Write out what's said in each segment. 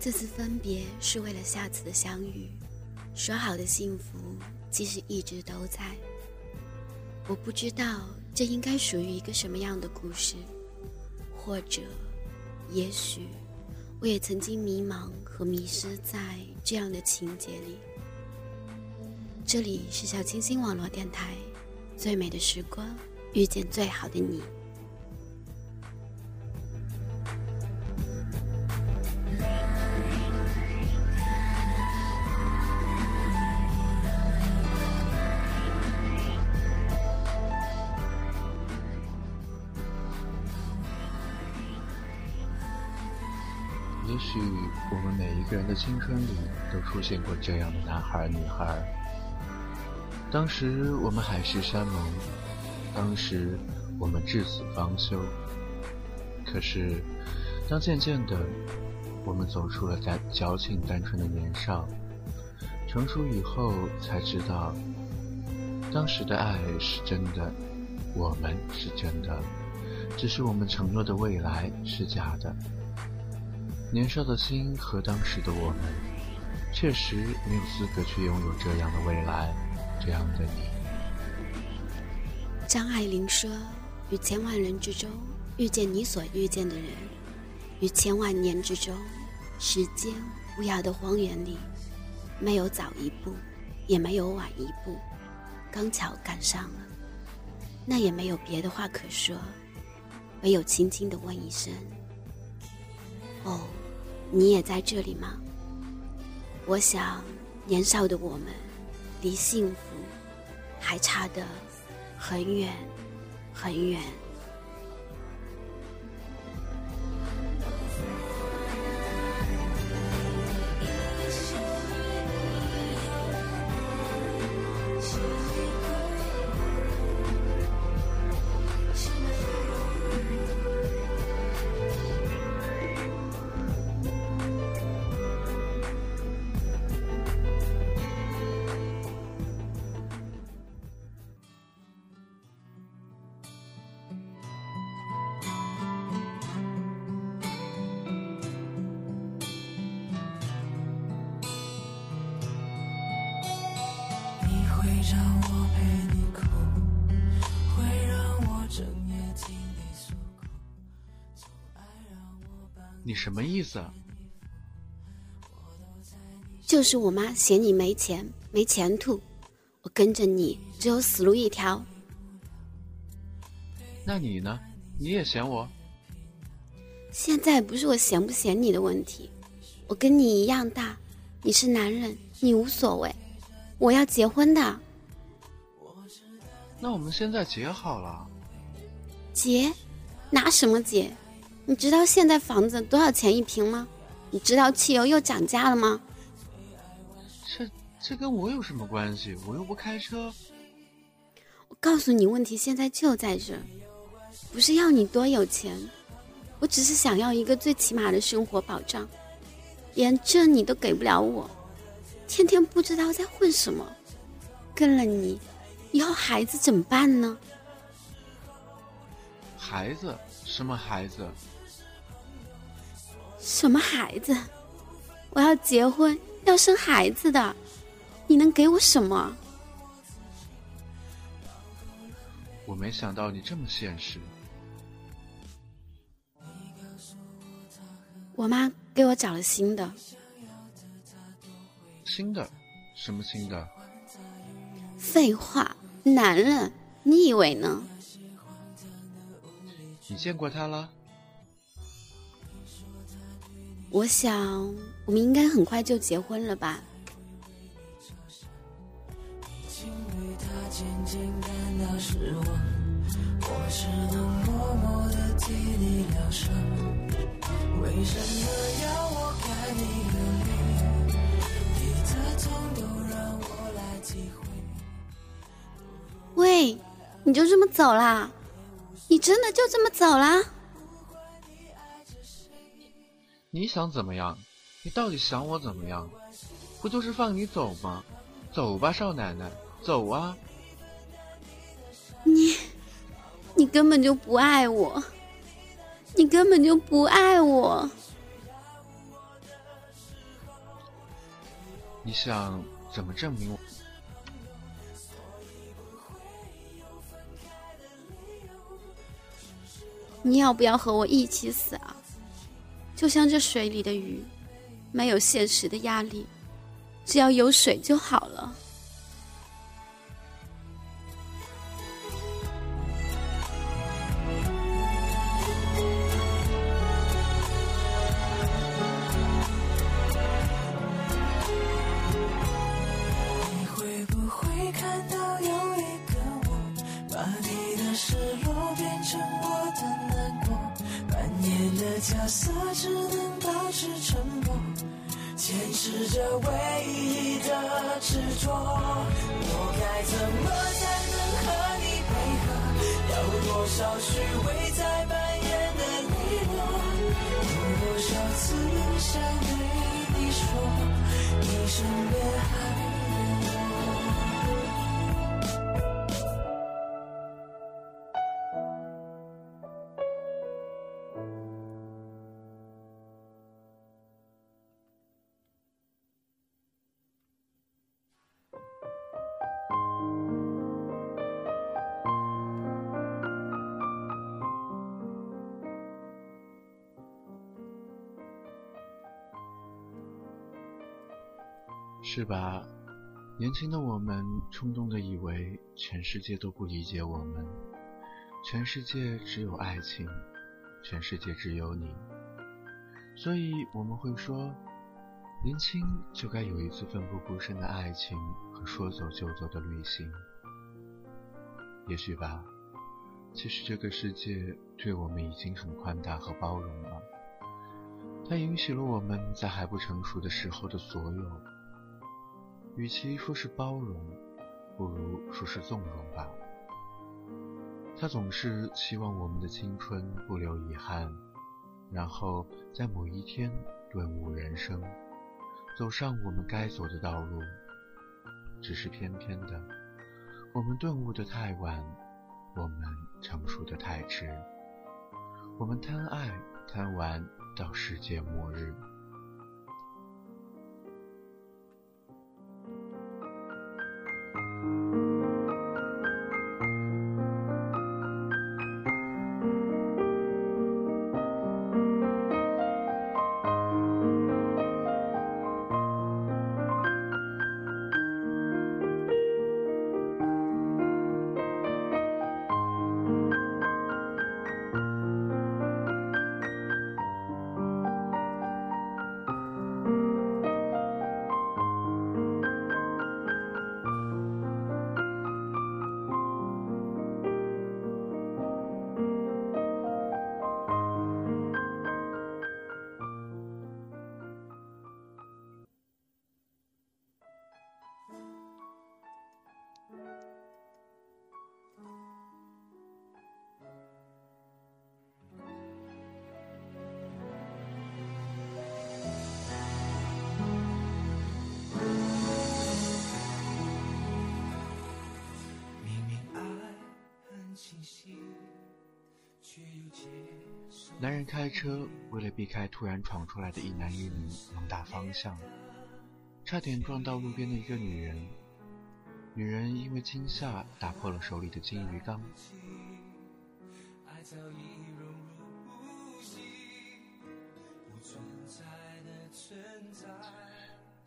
这次分别是为了下次的相遇。说好的幸福，其实一直都在。我不知道这应该属于一个什么样的故事，或者，也许，我也曾经迷茫和迷失在这样的情节里。这里是小清新网络电台，最美的时光，遇见最好的你。个人的青春里都出现过这样的男孩女孩。当时我们海誓山盟，当时我们至死方休。可是，当渐渐的我们走出了单矫情单纯的年少，成熟以后才知道，当时的爱是真的，我们是真的，只是我们承诺的未来是假的。年少的心和当时的我们，确实没有资格去拥有这样的未来，这样的你。张爱玲说：“于千万人之中遇见你所遇见的人，于千万年之中，时间无涯的荒原里，没有早一步，也没有晚一步，刚巧赶上了。那也没有别的话可说，唯有轻轻的问一声：‘哦。’”你也在这里吗？我想，年少的我们，离幸福还差得很远，很远。你什么意思？就是我妈嫌你没钱没前途，我跟着你只有死路一条。那你呢？你也嫌我？现在不是我嫌不嫌你的问题，我跟你一样大，你是男人，你无所谓，我要结婚的。那我们现在结好了？结？拿什么结？你知道现在房子多少钱一平吗？你知道汽油又涨价了吗？这这跟我有什么关系？我又不开车。我告诉你，问题现在就在这，不是要你多有钱，我只是想要一个最起码的生活保障，连这你都给不了我，天天不知道在混什么，跟了你，以后孩子怎么办呢？孩子？什么孩子？什么孩子？我要结婚，要生孩子的，你能给我什么？我没想到你这么现实。我妈给我找了新的。新的？什么新的？废话，男人，你以为呢？你见过他了？我想，我们应该很快就结婚了吧。喂，你就这么走啦？你真的就这么走啦？你想怎么样？你到底想我怎么样？不就是放你走吗？走吧，少奶奶，走啊！你，你根本就不爱我，你根本就不爱我。你想怎么证明我？你要不要和我一起死啊？就像这水里的鱼，没有现实的压力，只要有水就好了。角色只能保持沉默，坚持着唯一的执着。我该怎么才能和你配合？要多少虚伪在扮演的利落？有多少次想对你说，你身边还？是吧？年轻的我们冲动的以为全世界都不理解我们，全世界只有爱情，全世界只有你，所以我们会说，年轻就该有一次奋不顾身的爱情和说走就走的旅行。也许吧，其实这个世界对我们已经很宽大和包容了，它允许了我们在还不成熟的时候的所有。与其说是包容，不如说是纵容吧。他总是希望我们的青春不留遗憾，然后在某一天顿悟人生，走上我们该走的道路。只是偏偏的，我们顿悟的太晚，我们成熟的太迟，我们贪爱贪玩到世界末日。男人开车为了避开突然闯出来的一男一女，猛打方向，差点撞到路边的一个女人。女人因为惊吓打破了手里的金鱼缸。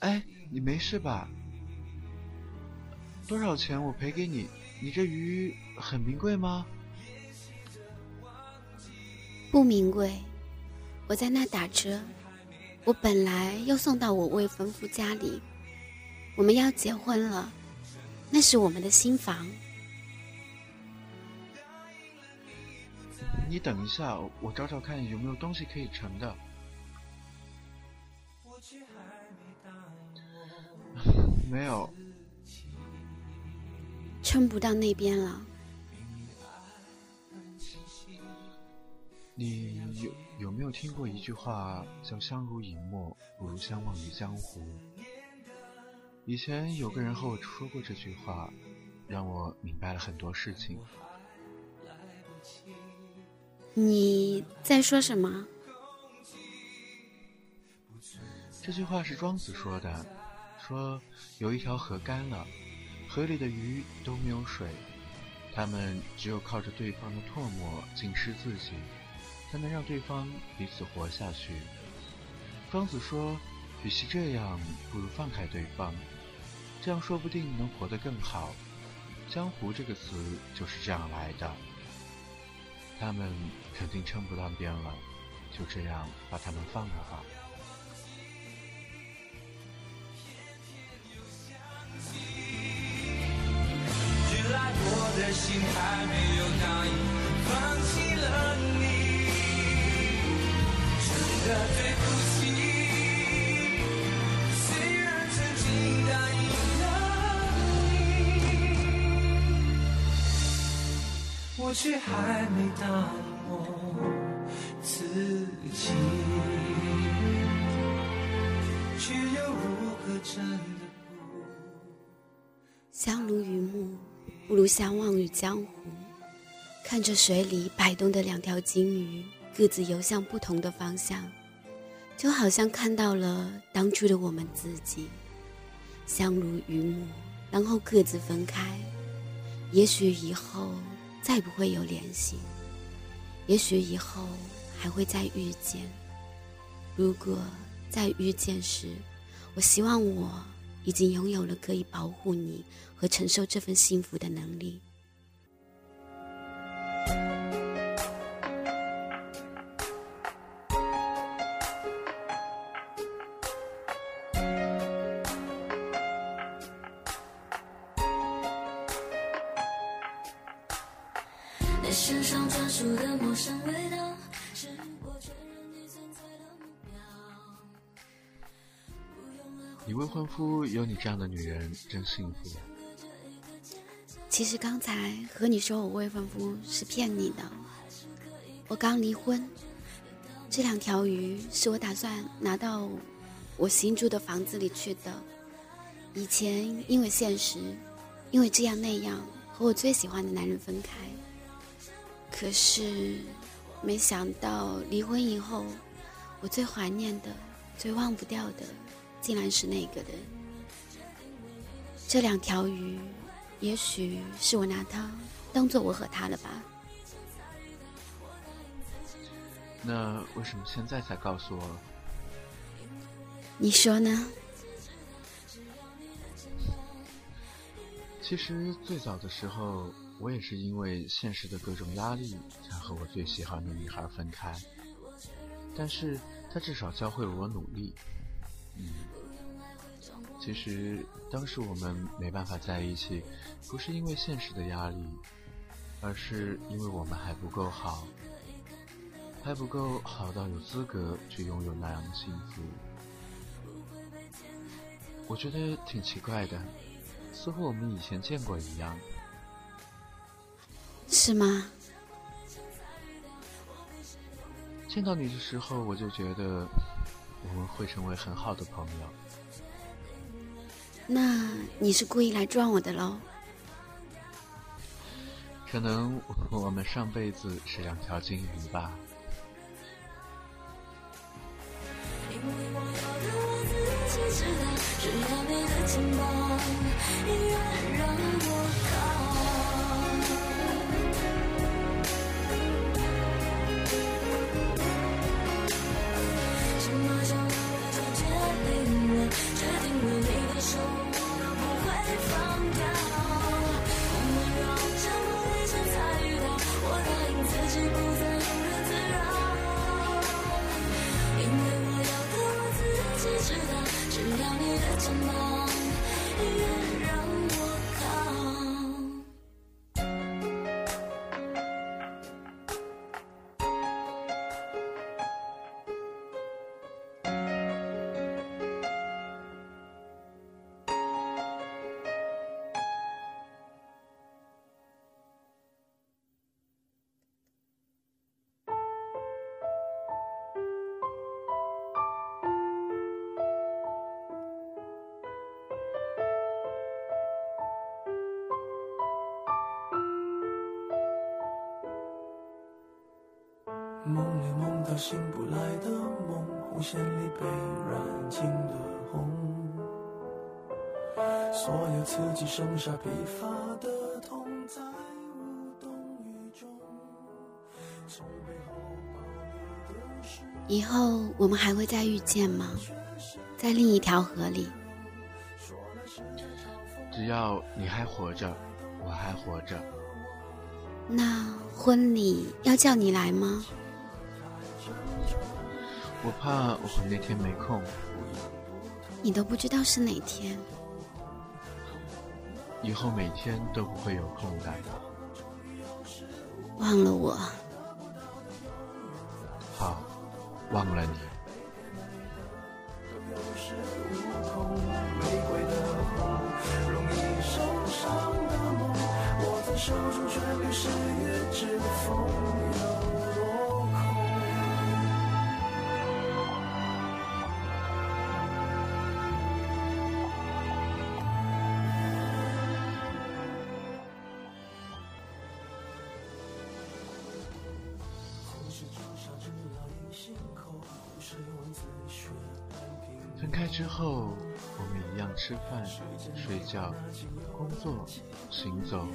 哎，你没事吧？多少钱我赔给你？你这鱼很名贵吗？不名贵，我在那打车。我本来要送到我未婚夫家里，我们要结婚了，那是我们的新房。你等一下，我找找看有没有东西可以盛的。没有，撑不到那边了。你有有没有听过一句话叫“相濡以沫，不如相忘于江湖”？以前有个人和我说过这句话，让我明白了很多事情。你在说什么？这句话是庄子说的，说，有一条河干了，河里的鱼都没有水，他们只有靠着对方的唾沫浸湿自己，才能让对方彼此活下去。庄子说，与其这样，不如放开对方，这样说不定能活得更好。江湖这个词就是这样来的。他们肯定撑不到边了，就这样把他们放了吧。原来我的心还没有答应放弃了我却还没答应我自己，却又如何真的不？相濡以沫，不如相忘于江湖。看着水里摆动的两条金鱼，各自游向不同的方向，就好像看到了当初的我们自己。相濡以沫，然后各自分开。也许以后再不会有联系，也许以后还会再遇见。如果再遇见时，我希望我已经拥有了可以保护你和承受这份幸福的能力。专属的陌生味道，是我确认你存在的目标。你未婚夫有你这样的女人，真幸福。其实刚才和你说我未婚夫是骗你的，我刚离婚，这两条鱼是我打算拿到我新住的房子里去的。以前因为现实，因为这样那样和我最喜欢的男人分开，可是没想到离婚以后，我最怀念的、最忘不掉的，竟然是那个人。这两条鱼。也许是我拿它当做我和他了吧。那为什么现在才告诉我？你说呢？其实最早的时候，我也是因为现实的各种压力，才和我最喜欢的女孩分开。但是她至少教会了我努力。嗯。其实当时我们没办法在一起，不是因为现实的压力，而是因为我们还不够好，还不够好到有资格去拥有那样的幸福。我觉得挺奇怪的，似乎我们以前见过一样。是吗？见到你的时候，我就觉得我们会成为很好的朋友。那你是故意来撞我的喽？可能我们上辈子是两条金鱼吧。因为我要的我自己知道，只要你的肩膀愿让我要梦里梦到醒不来的梦，红线里被染尽的红。所有刺激剩下疲乏的痛，在无动于衷。从背后抱你以后我们还会再遇见吗？在另一条河里，只要你还活着，我还活着。那婚礼要叫你来吗？我怕我那天没空，你都不知道是哪天。以后每天都不会有空的。忘了我，好，忘了你。分开之后，我们一样吃饭、睡觉、工作、行走，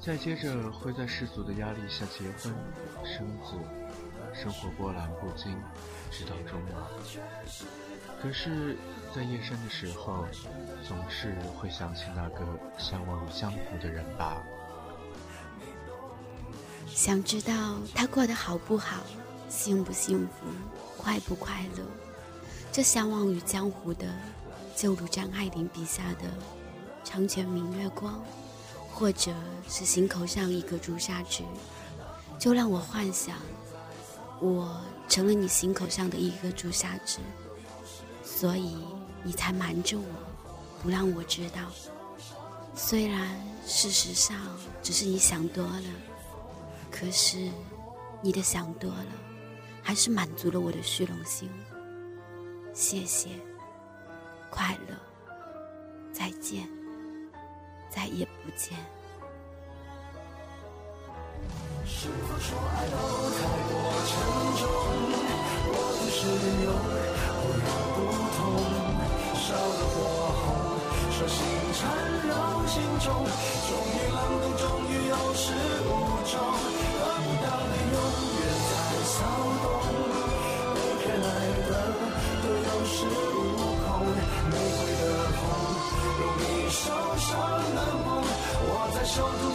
再接着会在世俗的压力下结婚、生子，生活波澜不惊，直到终老。可是，在夜深的时候，总是会想起那个相忘于江湖的人吧。想知道他过得好不好，幸不幸福，快不快乐？这向往于江湖的，就如张爱玲笔下的“长卷明月光”，或者是心口上一个朱砂痣，就让我幻想，我成了你心口上的一个朱砂痣，所以你才瞒着我，不让我知道。虽然事实上只是你想多了。可是，你的想多了，还是满足了我的虚荣心。谢谢，快乐，再见，再也不见。是否说爱都太过沉重？我只是用不痒不痛，烧得火红，手心缠绕心中，终于冷冻，终于有始无终，得不到的永